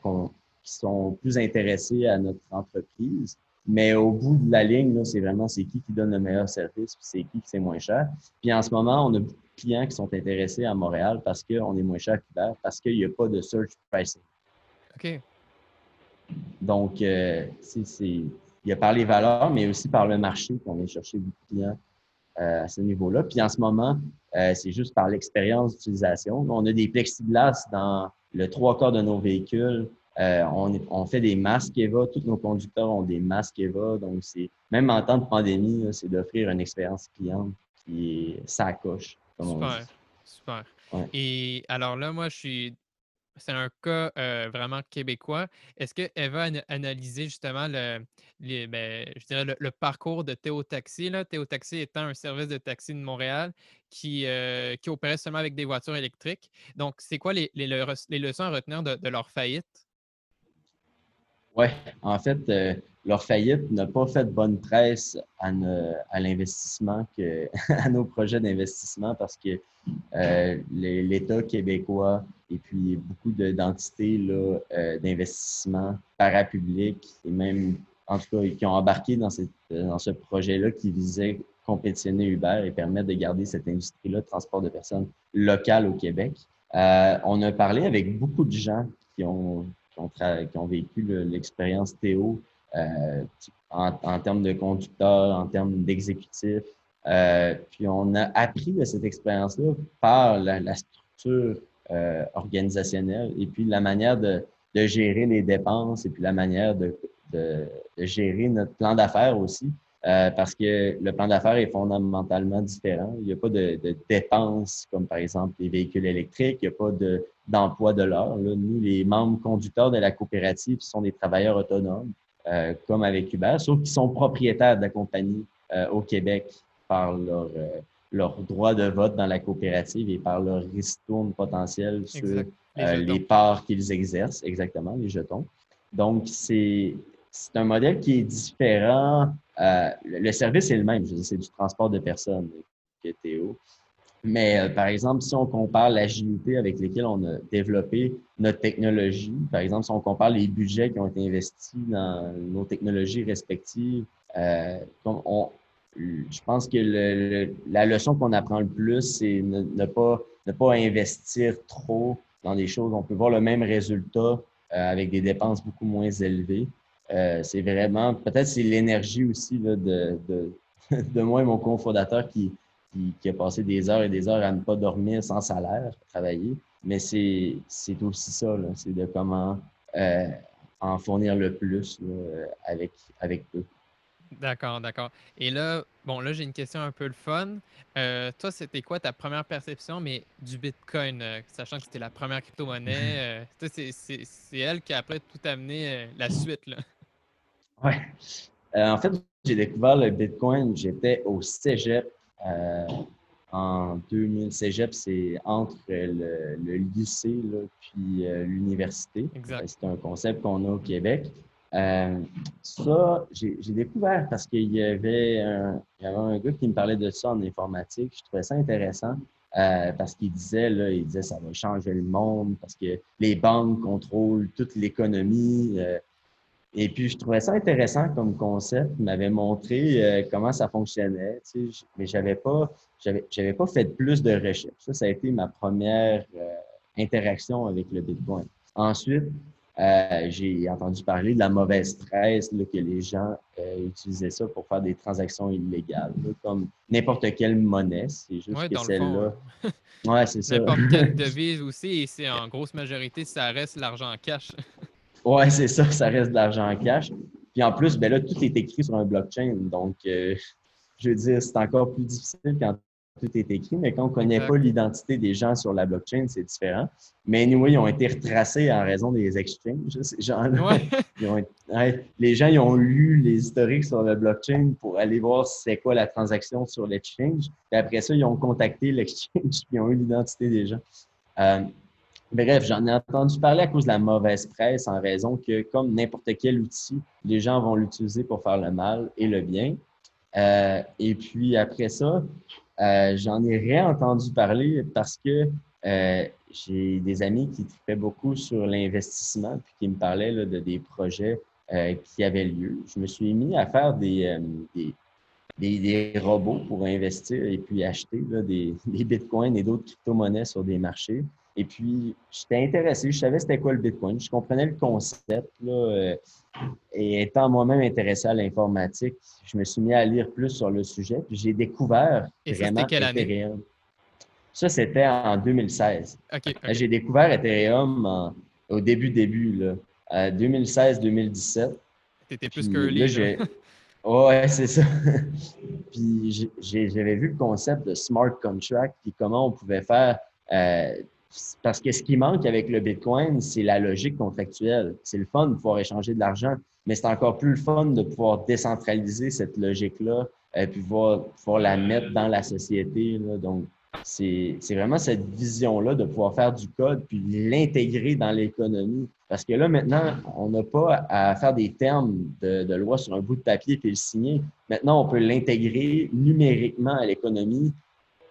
qui sont plus intéressés à notre entreprise. Mais au bout de la ligne, c'est vraiment c'est qui qui donne le meilleur service, puis c'est qui qui c'est moins cher. Puis en ce moment, on a beaucoup de clients qui sont intéressés à Montréal parce qu'on est moins cher qu'hiver, parce qu'il n'y a pas de search pricing. OK. Donc, euh, c'est, il y a par les valeurs, mais aussi par le marché qu'on vient chercher beaucoup de clients euh, à ce niveau-là. Puis en ce moment, euh, c'est juste par l'expérience d'utilisation. On a des plexiglas dans le trois quarts de nos véhicules. On, fait des masques EVA. Tous nos conducteurs ont des masques EVA. Donc, c'est même en temps de pandémie, c'est d'offrir une expérience client qui est sacoche. Super, super. Et alors là, moi, je suis c'est un cas vraiment québécois. Est-ce qu'elle va analyser justement le, ben, je dirais le, parcours de Théo Taxi? Là? Théo Taxi étant un service de taxi de Montréal qui, qui opérait seulement avec des voitures électriques. Donc, c'est quoi les, les, leçons à retenir de, leur faillite? Oui, en fait, leur faillite n'a pas fait bonne presse à, à l'investissement, à nos projets d'investissement parce que l'État québécois et puis beaucoup d'entités euh, d'investissement parapublic et même, en tout cas, qui ont embarqué dans, ce projet-là qui visait compétitionner Uber et permettre de garder cette industrie-là de transport de personnes locales au Québec. Euh, on a parlé avec beaucoup de gens qui ont, qui ont, vécu l'expérience Théo euh, en, termes de conducteurs, en termes d'exécutifs. Euh, puis on a appris de cette expérience-là par la, structure euh, organisationnelle et puis la manière de, gérer les dépenses et puis la manière de gérer notre plan d'affaires aussi. Euh, parce que le plan d'affaires est fondamentalement différent. Il n'y a pas de, de, dépenses comme par exemple les véhicules électriques, il n'y a pas d'emploi de, l'heure. Nous, les membres conducteurs de la coopérative sont des travailleurs autonomes, euh, comme avec Uber, sauf qu'ils sont propriétaires de la compagnie euh, au Québec par leur, euh, leur droit de vote dans la coopérative et par leur ristourne potentiel sur les, euh, parts qu'ils exercent, exactement, les jetons. Donc, c'est un modèle qui est différent. Euh, le service est le même, c'est du transport de personnes, Théo. Mais euh, par exemple, si on compare l'agilité avec laquelle on a développé notre technologie, par exemple, si on compare les budgets qui ont été investis dans nos technologies respectives, euh, je pense que la leçon qu'on apprend le plus, c'est ne, pas, ne pas investir trop dans des choses. On peut voir le même résultat avec des dépenses beaucoup moins élevées. Euh, c'est vraiment, peut-être c'est l'énergie aussi là, de, de, de, moi et mon cofondateur qui, qui, a passé des heures et des heures à ne pas dormir sans salaire, travailler. Mais c'est aussi ça, c'est de comment euh, en fournir le plus avec, avec eux. D'accord, d'accord. Et là, bon, là, j'ai une question un peu le fun. Euh, toi, c'était quoi ta première perception, mais du Bitcoin, euh, sachant que c'était la première crypto-monnaie? Euh, c'est elle qui a après tout amené la suite, là? Ouais. en fait, j'ai découvert le Bitcoin, j'étais au cégep en 2000. Cégep, c'est entre le, lycée là, puis l'université. C'est un concept qu'on a au Québec. Euh, ça, j'ai découvert parce qu'il y, avait un, y avait un gars qui me parlait de ça en informatique. Je trouvais ça intéressant euh, parce qu'il disait, là, il disait ça va changer le monde parce que les banques contrôlent toute l'économie. Euh, et puis, je trouvais ça intéressant comme concept. Il m'avait montré euh, comment ça fonctionnait, tu sais, mais j'avais pas, j'avais pas fait plus de recherche. Ça, ça a été ma première interaction avec le Bitcoin. Ensuite, euh, j'ai entendu parler de la mauvaise presse, que les gens euh, utilisaient ça pour faire des transactions illégales, comme n'importe quelle monnaie. C'est juste que celle-là. ouais, c'est ça. N'importe quelle devise aussi, et c'est en grosse majorité, ça reste l'argent en cash. Ouais, c'est ça, ça reste de l'argent en cash. Puis en plus, ben là, tout est écrit sur un blockchain. Donc, euh, je veux dire, c'est encore plus difficile quand tout est écrit, mais quand on ne connaît pas l'identité des gens sur la blockchain, c'est différent. Mais nous, ils ont été retracés en raison des exchanges, ces gens-là. les gens ils ont lu les historiques sur la blockchain pour aller voir c'est quoi la transaction sur l'exchange. Et après ça, ils ont contacté l'exchange et ont eu l'identité des gens. Euh, bref, j'en ai entendu parler à cause de la mauvaise presse en raison que, comme n'importe quel outil, les gens vont l'utiliser pour faire le mal et le bien. Euh, et puis après ça, euh, j'en ai réentendu parler parce que euh, j'ai des amis qui tripaient beaucoup sur l'investissement puis qui me parlaient de des projets euh, qui avaient lieu. Je me suis mis à faire des, des, des, robots pour investir et puis acheter des, des bitcoins et d'autres crypto-monnaies sur des marchés. Et puis, j'étais intéressé, je savais c'était quoi le Bitcoin, je comprenais le concept. Là, euh, et étant moi-même intéressé à l'informatique, je me suis mis à lire plus sur le sujet. Puis j'ai découvert et vraiment quelle Ethereum. Année? Ça, c'était en 2016. J'ai découvert Ethereum au début, début, là, 2016-2017. T'étais plus que Là, Ouais, c'est ça. puis j'avais vu le concept de smart contract, puis comment on pouvait faire euh, parce que ce qui manque avec le Bitcoin, c'est la logique contractuelle. C'est le fun de pouvoir échanger de l'argent, mais c'est encore plus le fun de pouvoir décentraliser cette logique-là et euh, pouvoir, pouvoir, la mettre dans la société. Donc, c'est vraiment cette vision-là de pouvoir faire du code puis l'intégrer dans l'économie. Parce que là, maintenant, on n'a pas à faire des termes de, de, loi sur un bout de papier puis le signer. Maintenant, on peut l'intégrer numériquement à l'économie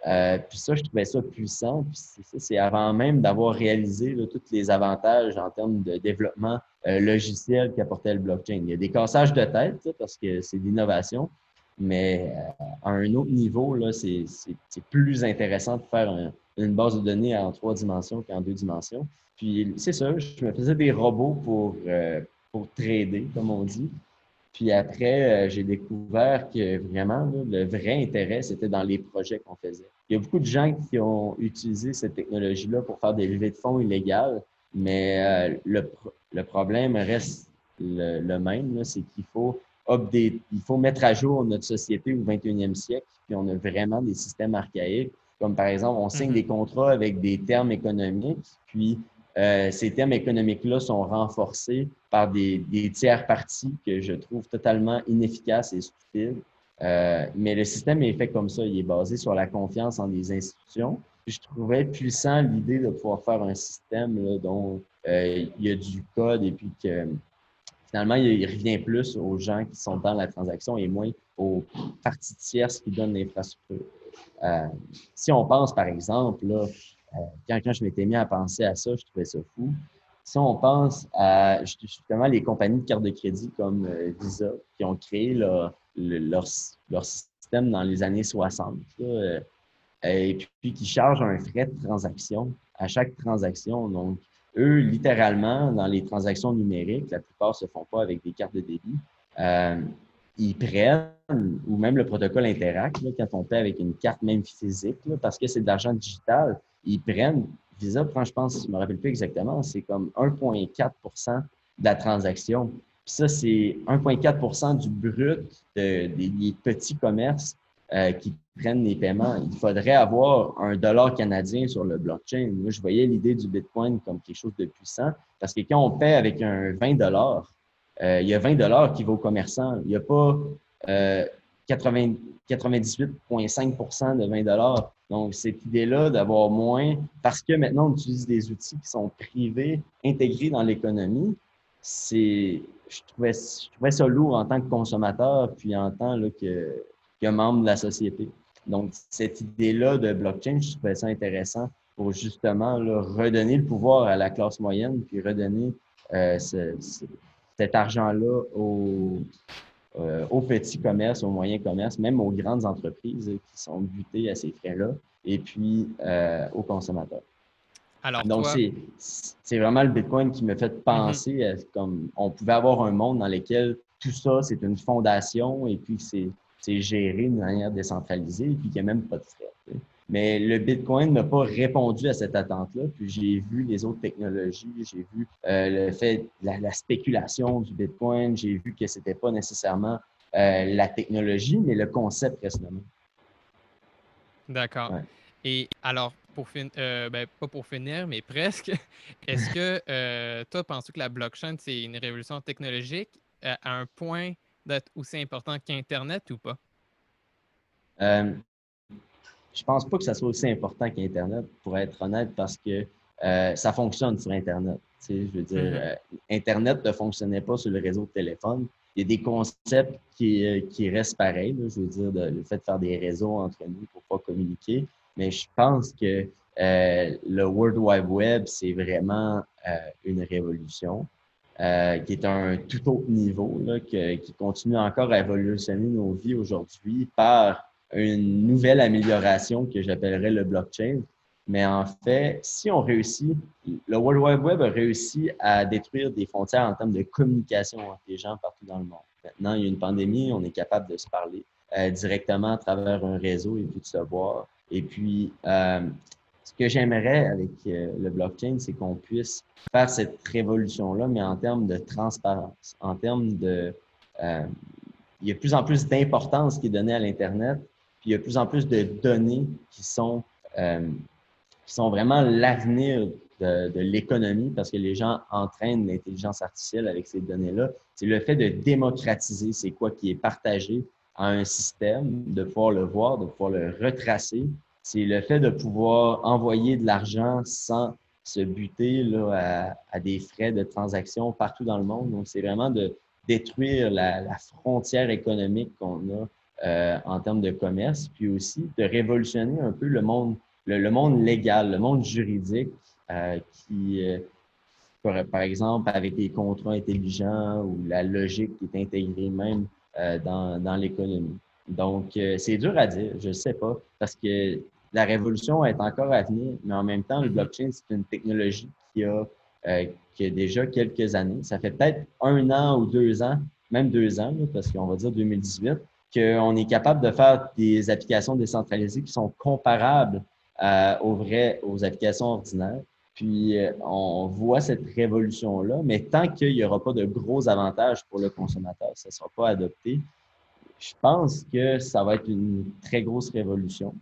euh, puis ça, je trouvais ça puissant. Puis c'est avant même d'avoir réalisé tous les avantages en termes de développement euh, logiciel qu'apportait le blockchain. Il y a des cassages de tête parce que c'est d'innovation, mais euh, à un autre niveau, c'est plus intéressant de faire une base de données en trois dimensions qu'en deux dimensions. Puis c'est ça, je me faisais des robots pour, pour trader, comme on dit. Puis après, euh, j'ai découvert que vraiment, le vrai intérêt, c'était dans les projets qu'on faisait. Il y a beaucoup de gens qui ont utilisé cette technologie-là pour faire des levées de fonds illégales, mais euh, le, problème reste le, même, c'est qu'il faut update, il faut mettre à jour notre société au 21e siècle, puis on a vraiment des systèmes archaïques, comme par exemple, on signe mm-hmm. des contrats avec des termes économiques, puis euh, ces termes économiques-là sont renforcés par des, tiers parties que je trouve totalement inefficaces et stupides. Euh, mais le système est fait comme ça. Il est basé sur la confiance en des institutions. je trouvais puissant l'idée de pouvoir faire un système dont euh, il y a du code et puis que finalement, il revient plus aux gens qui sont dans la transaction et moins aux parties tierces qui donnent l'infrastructure. si on pense, par exemple, là, euh, quand, je m'étais mis à penser à ça, je trouvais ça fou. Si on pense à justement les compagnies de cartes de crédit comme euh, Visa, qui ont créé leur, système dans les années 60, euh, et puis qui chargent un frais de transaction à chaque transaction. Donc, eux, littéralement, dans les transactions numériques, la plupart ne se font pas avec des cartes de débit. Ils prennent, ou même le protocole Interact, quand on paie avec une carte même physique, parce que c'est de l'argent digital, ils prennent, Visa prend, je pense, je ne me rappelle plus exactement, c'est comme 1,4% de la transaction. Puis ça, c'est 1,4% du brut des petits commerces euh, qui prennent les paiements. Il faudrait avoir un dollar canadien sur le blockchain. Moi, je voyais l'idée du Bitcoin comme quelque chose de puissant parce que quand on paie avec un 20 dollars, euh, il y a 20 dollars qui va aux commerçants. Il n'y a pas euh, 98,5% de 20 dollars. Donc, cette idée-là d'avoir moins, parce que maintenant on utilise des outils qui sont privés, intégrés dans l'économie, c'est, je trouvais, je trouvais ça lourd en tant que consommateur, puis en tant que, membre de la société. Donc, cette idée-là de blockchain, je trouvais ça intéressant pour justement redonner le pouvoir à la classe moyenne, puis redonner euh, cet argent-là aux, euh, aux petits commerces, aux moyens commerces, même aux grandes entreprises qui sont butées à ces frais-là, et puis euh, aux consommateurs. Alors, Donc, c'est vraiment le Bitcoin qui me fait penser mm-hmm. à, comme on pouvait avoir un monde dans lequel tout ça, c'est une fondation et puis c'est géré de manière décentralisée et puis qu'il n'y a même pas de frais. Mais le Bitcoin n'a pas répondu à cette attente-là. Puis j'ai vu les autres technologies, j'ai vu euh, le fait, la, la, spéculation du Bitcoin, j'ai vu que ce n'était pas nécessairement euh, la technologie, mais le concept reste le même. D'accord. Et alors, pour. Euh, ben, pas pour finir, mais presque, est-ce que toi, penses que la blockchain, c'est une révolution technologique à un point d'être aussi important qu'Internet ou pas? Je pense pas que ça soit aussi important qu'Internet, pour être honnête, parce que euh, ça fonctionne sur Internet. je veux dire, mm-hmm. euh, Internet ne fonctionnait pas sur le réseau de téléphone. Il y a des concepts qui, euh, qui restent pareils. je veux dire, le fait de faire des réseaux entre nous pour pas communiquer. Mais je pense que le World Wide Web, c'est vraiment une révolution. qui est un tout autre niveau, là, qui continue encore à évolutionner nos vies aujourd'hui par une nouvelle amélioration que j'appellerais le blockchain. Mais en fait, si on réussit, le World Wide Web a réussi à détruire des frontières en termes de communication entre les gens partout dans le monde. Maintenant, il y a une pandémie, on est capable de se parler euh, directement à travers un réseau et puis de se voir. Et puis, euh, ce que j'aimerais avec euh, le blockchain, c'est qu'on puisse faire cette révolution-là, mais en termes de transparence, en termes de... il y a de plus en plus d'importance qui est donnée à l'Internet, puis il y a de plus en plus de données qui sont, euh, qui sont vraiment l'avenir de, l'économie parce que les gens entraînent l'intelligence artificielle avec ces données-là. C'est le fait de démocratiser c'est quoi qui est partagé à un système, de pouvoir le voir, de pouvoir le retracer. C'est le fait de pouvoir envoyer de l'argent sans se buter là, à, des frais de transaction partout dans le monde. Donc, c'est vraiment de détruire la frontière économique qu'on a euh, en termes de commerce, puis aussi de révolutionner un peu le monde, le, monde légal, le monde juridique euh, qui, euh, par, exemple, avec les contrats intelligents ou la logique qui est intégrée même dans, dans l'économie. Donc, c'est dur à dire, je ne sais pas, parce que la révolution est encore à venir, mais en même temps, le blockchain, c'est une technologie qui a, qui a déjà quelques années. Ça fait peut-être un an ou deux ans, même deux ans, parce qu'on va dire 2018, qu'on est capable de faire des applications décentralisées qui sont comparables euh, aux aux applications ordinaires. Puis, euh, on voit cette révolution-là, mais tant qu'il n'y aura pas de gros avantages pour le consommateur, ça ne sera pas adopté. Je pense que ça va être une très grosse révolution.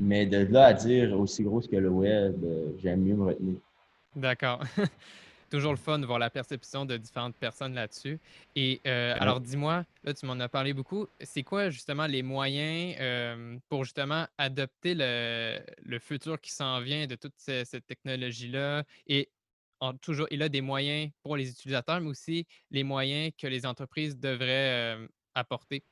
Mais de là à dire aussi grosse que le web, euh, j'aime mieux me retenir. D'accord. toujours le fun de voir la perception de différentes personnes là-dessus. Et euh, alors, dis-moi, là, tu m'en as parlé beaucoup. C'est quoi justement les moyens euh, pour justement adopter le, le futur qui s'en vient de toute cette technologie-là? Et en, toujours, il a des moyens pour les utilisateurs, mais aussi les moyens que les entreprises devraient euh, apporter?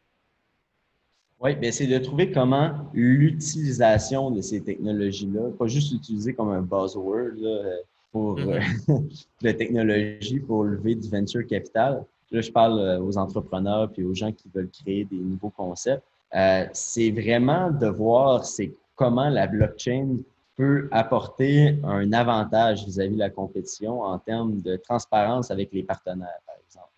Oui, bien, c'est de trouver comment l'utilisation de ces technologies-là, pas juste l'utiliser comme un buzzword, là, pour euh, la technologie pour lever du venture capital. Là, je parle euh, aux entrepreneurs puis aux gens qui veulent créer des nouveaux concepts. Euh, c'est vraiment de voir c'est comment la blockchain peut apporter un avantage vis-à-vis de la compétition en termes de transparence avec les partenaires, par exemple.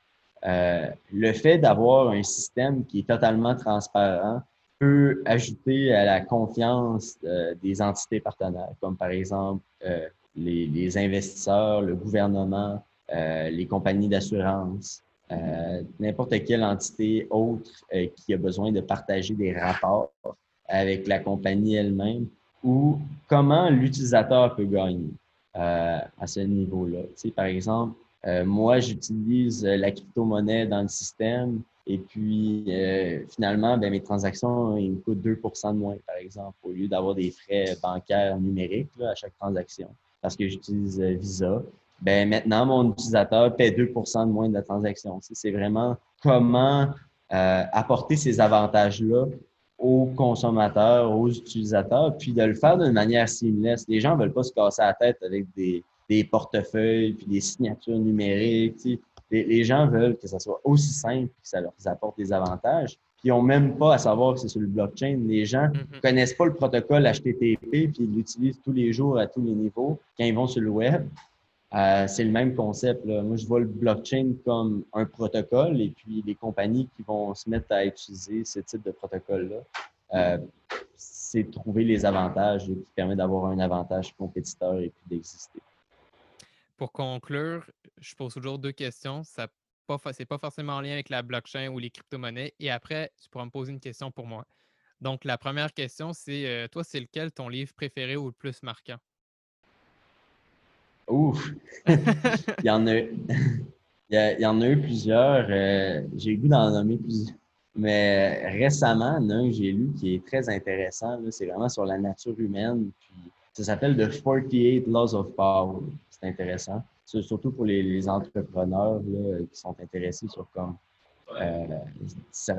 Euh, le fait d'avoir un système qui est totalement transparent peut ajouter à la confiance euh, des entités partenaires, comme par exemple euh, les, investisseurs, le gouvernement, euh, les compagnies d'assurance, euh, n'importe quelle entité autre euh, qui a besoin de partager des rapports avec la compagnie elle-même ou comment l'utilisateur peut gagner à ce niveau-là. Tu sais, par exemple, moi, j'utilise la crypto-monnaie dans le système et puis finalement, ben, mes transactions, ils me coûtent 2% de moins, par exemple, au lieu d'avoir des frais bancaires numériques à chaque transaction parce que j'utilise euh, Visa, ben maintenant, mon utilisateur paie 2% de moins de la transaction. C'est vraiment comment euh, apporter ces avantages-là aux consommateurs, aux utilisateurs, puis de le faire d'une manière seamless. Les gens ne veulent pas se casser la tête avec des, des portefeuilles, puis des signatures numériques. Les, gens veulent que ça soit aussi simple, que ça leur apporte des avantages qui n'ont même pas à savoir que c'est sur le blockchain. Les gens ne mm-hmm. connaissent pas le protocole HTTP, puis ils l'utilisent tous les jours à tous les niveaux quand ils vont sur le web. Euh, c'est le même concept. Là. Moi, je vois le blockchain comme un protocole et puis les compagnies qui vont se mettre à utiliser ce type de protocole-là, euh, c'est trouver les avantages qui permet d'avoir un avantage compétiteur et puis d'exister. Pour conclure, je pose toujours deux questions. Ça pas, c'est pas forcément en lien avec la blockchain ou les crypto-monnaies. Et après, tu pourras me poser une question pour moi. Donc, la première question, c'est euh, toi, c'est lequel ton livre préféré ou le plus marquant? Ouf! il, y en a, y en a eu plusieurs. Euh, j'ai goût d'en nommer plusieurs. Mais récemment, il y en a un que j'ai lu qui est très intéressant. C'est vraiment sur la nature humaine. Puis, ça s'appelle The 48 Laws of Power. C'est intéressant surtout pour les, entrepreneurs qui sont intéressés sur comme, euh,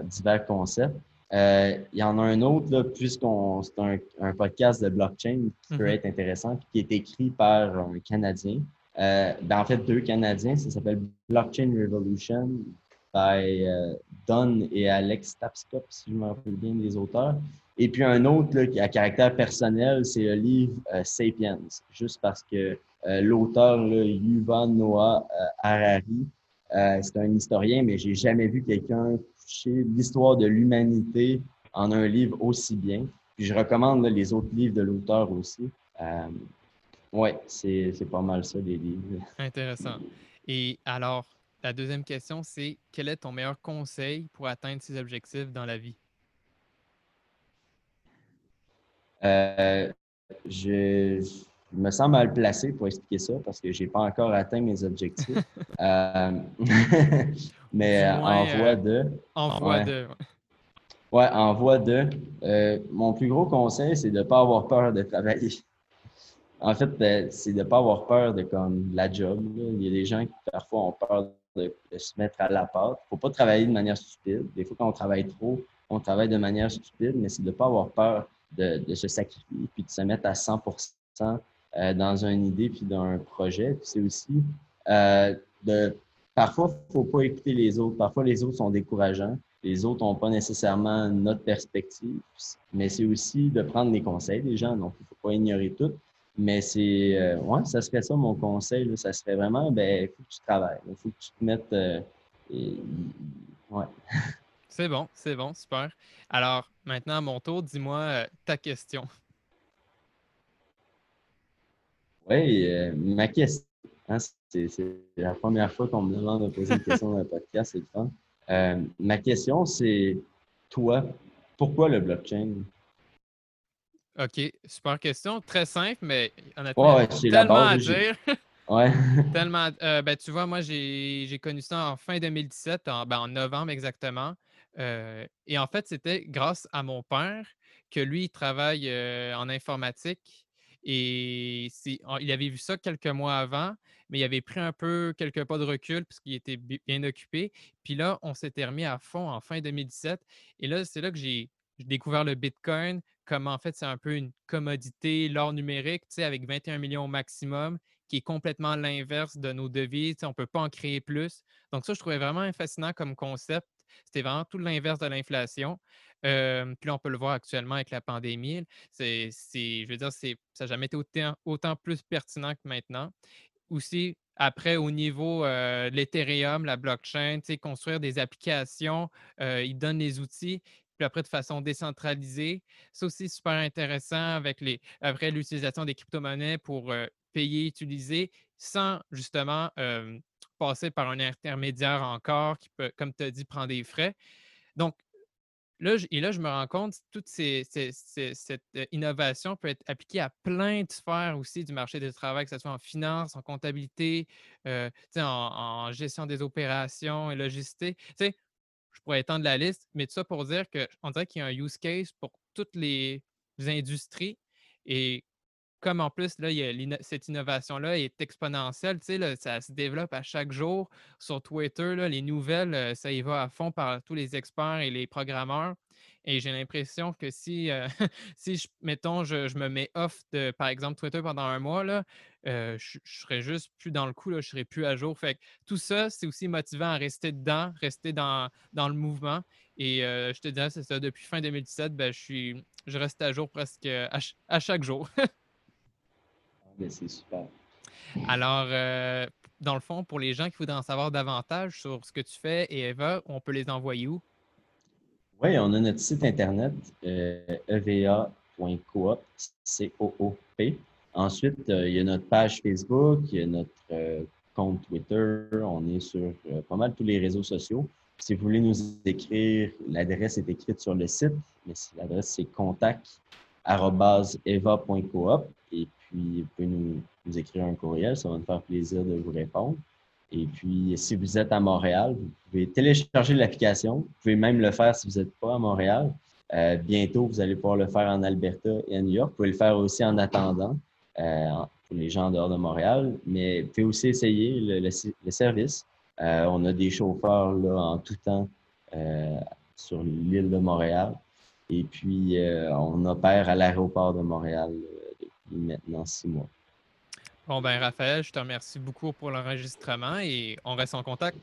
divers concepts. Euh, il y en a un autre, puisqu'on c'est un, podcast de blockchain qui peut mhm. être intéressant, qui est écrit par un Canadien. Euh, ben, en fait, deux Canadiens. Ça s'appelle Blockchain Revolution by Don et Alex Tapscott, si je me rappelle bien des auteurs. Et puis un autre là, qui a caractère personnel, c'est le livre Sapiens, juste parce que l'auteur, Yuval Noah Harari, c'est un historien, mais j'ai jamais vu quelqu'un l'histoire de l'humanité en un livre aussi bien. Puis je recommande les autres livres de l'auteur aussi. Euh, oui, c'est pas mal ça, les livres. Intéressant. Et alors, la deuxième question, c'est quel est ton meilleur conseil pour atteindre ses objectifs dans la vie? Euh, je, me sens mal placé pour expliquer ça parce que je n'ai pas encore atteint mes objectifs. euh, mais en voie euh, de. En voie de. Ouais, en voie de. Euh, mon plus gros conseil, c'est de ne pas avoir peur de travailler. En fait, ben, c'est de ne pas avoir peur de comme la job. Il y a des gens qui parfois ont peur de, se mettre à la pâte. Il ne faut pas travailler de manière stupide. Des fois, quand on travaille trop, on travaille de manière stupide, mais c'est de ne pas avoir peur de, de, se sacrifier puis de se mettre à 100% euh, dans une idée puis dans un projet. C'est aussi de Parfois, il ne faut pas écouter les autres. Parfois, les autres sont décourageants. Les autres n'ont pas nécessairement notre perspective. Mais c'est aussi de prendre les conseils des gens. Donc, il ne faut pas ignorer tout. Mais c'est, euh, ouais, ça serait ça mon conseil. Là. Ça serait vraiment, ben, il faut que tu travailles. Il faut que tu te mettes. Euh, ouais. C'est bon, c'est bon, super. Alors, maintenant, à mon tour, dis-moi euh, ta question. Oui, ma question Hein, c'est la première fois qu'on me demande de poser une question dans un podcast, c'est le fun. Euh, ma question, c'est toi, pourquoi le blockchain? OK, super question. Très simple, mais honnêtement, ouais, tellement à dire. Ouais. tellement. Euh, ben, tu vois, moi, j'ai connu ça en fin 2017, en, ben, en novembre exactement. Et en fait, c'était grâce à mon père que lui, il travaille en informatique et il avait vu ça quelques mois avant, mais il avait pris un peu quelques pas de recul parce qu'il était bien occupé. Puis là, on s'était remis à fond en fin 2017. Et là, c'est là que j'ai découvert le Bitcoin, comme en fait, c'est un peu une commodité, l'or numérique, tu sais, avec 21 millions au maximum, qui est complètement l'inverse de nos devises. on ne peut pas en créer plus. Donc, ça, je trouvais vraiment fascinant comme concept. C'était vraiment tout l'inverse de l'inflation. Puis là, on peut le voir actuellement avec la pandémie. Je veux dire, ça n'a jamais été autant, plus pertinent que maintenant. Aussi, après, au niveau de l'Ethereum, la blockchain, construire des applications, ils donnent les outils, puis après, de façon décentralisée. C'est aussi super intéressant avec les, après l'utilisation des crypto-monnaies pour payer, utiliser, sans justement passer par un intermédiaire encore qui peut, comme tu as dit, prendre des frais. Donc, Là, et là, je me rends compte que toute cette euh, innovation peut être appliquée à plein de sphères aussi du marché du travail, que ce soit en finance, en comptabilité, euh, en, gestion des opérations et logistique. je pourrais étendre la liste, mais tout ça pour dire qu'on dirait qu'il y a un use case pour toutes les industries. Et comme en plus, là, cette innovation-là est exponentielle, ça se développe à chaque jour. Sur Twitter, les nouvelles, euh, ça y va à fond par tous les experts et les programmeurs. Et j'ai l'impression que si, euh, si je, mettons, je, me mets off de, par exemple, Twitter pendant un mois, là, euh, je, ne serais juste plus dans le coup, là, je serais plus à jour. Fait tout ça, c'est aussi motivant à rester dedans, rester dans, dans le mouvement. Et je te dis, c'est ça, depuis fin 2017, ben, je, suis, je reste à jour presque à chaque jour. C'est super. Alors, euh, dans le fond, pour les gens qui voudraient en savoir davantage sur ce que tu fais et Eva, on peut les envoyer où? Oui, on a notre site internet euh, eva.coop, C-O-O-P. Ensuite, euh, il y a notre page Facebook, il y a notre compte Twitter, on est sur pas mal tous les réseaux sociaux. Si vous voulez nous écrire, l'adresse est écrite sur le site, mais l'adresse c'est contact.eva.coop. Et puis, vous pouvez nous, écrire un courriel, ça va nous faire plaisir de vous répondre. Et puis, si vous êtes à Montréal, vous pouvez télécharger l'application. Vous pouvez même le faire si vous n'êtes pas à Montréal. Euh, bientôt, vous allez pouvoir le faire en Alberta et à New York. Vous pouvez le faire aussi en attendant euh, pour les gens en dehors de Montréal. Mais vous pouvez aussi essayer le, service. Euh, on a des chauffeurs là, en tout temps sur l'île de Montréal. Et puis, on opère à l'aéroport de Montréal maintenant six mois. Bon, ben Raphaël, je te remercie beaucoup pour l'enregistrement et on reste en contact.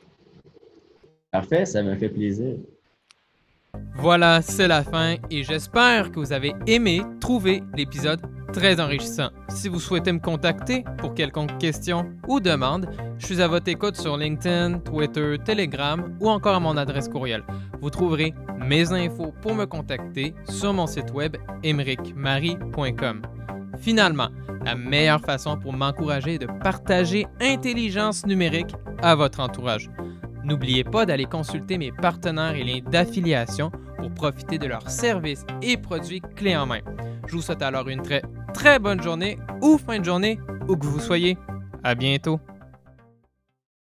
Parfait, ça me fait plaisir. Voilà, c'est la fin et j'espère que vous avez aimé trouver l'épisode très enrichissant. Si vous souhaitez me contacter pour quelconque question ou demande, je suis à votre écoute sur LinkedIn, Twitter, Telegram ou encore à mon adresse courriel. Vous trouverez mes infos pour me contacter sur mon site web emericmarie.com. Finalement, la meilleure façon pour m'encourager est de partager intelligence numérique à votre entourage. N'oubliez pas d'aller consulter mes partenaires et liens d'affiliation pour profiter de leurs services et produits clés en main. Je vous souhaite alors une très très bonne journée ou fin de journée où que vous soyez. À bientôt.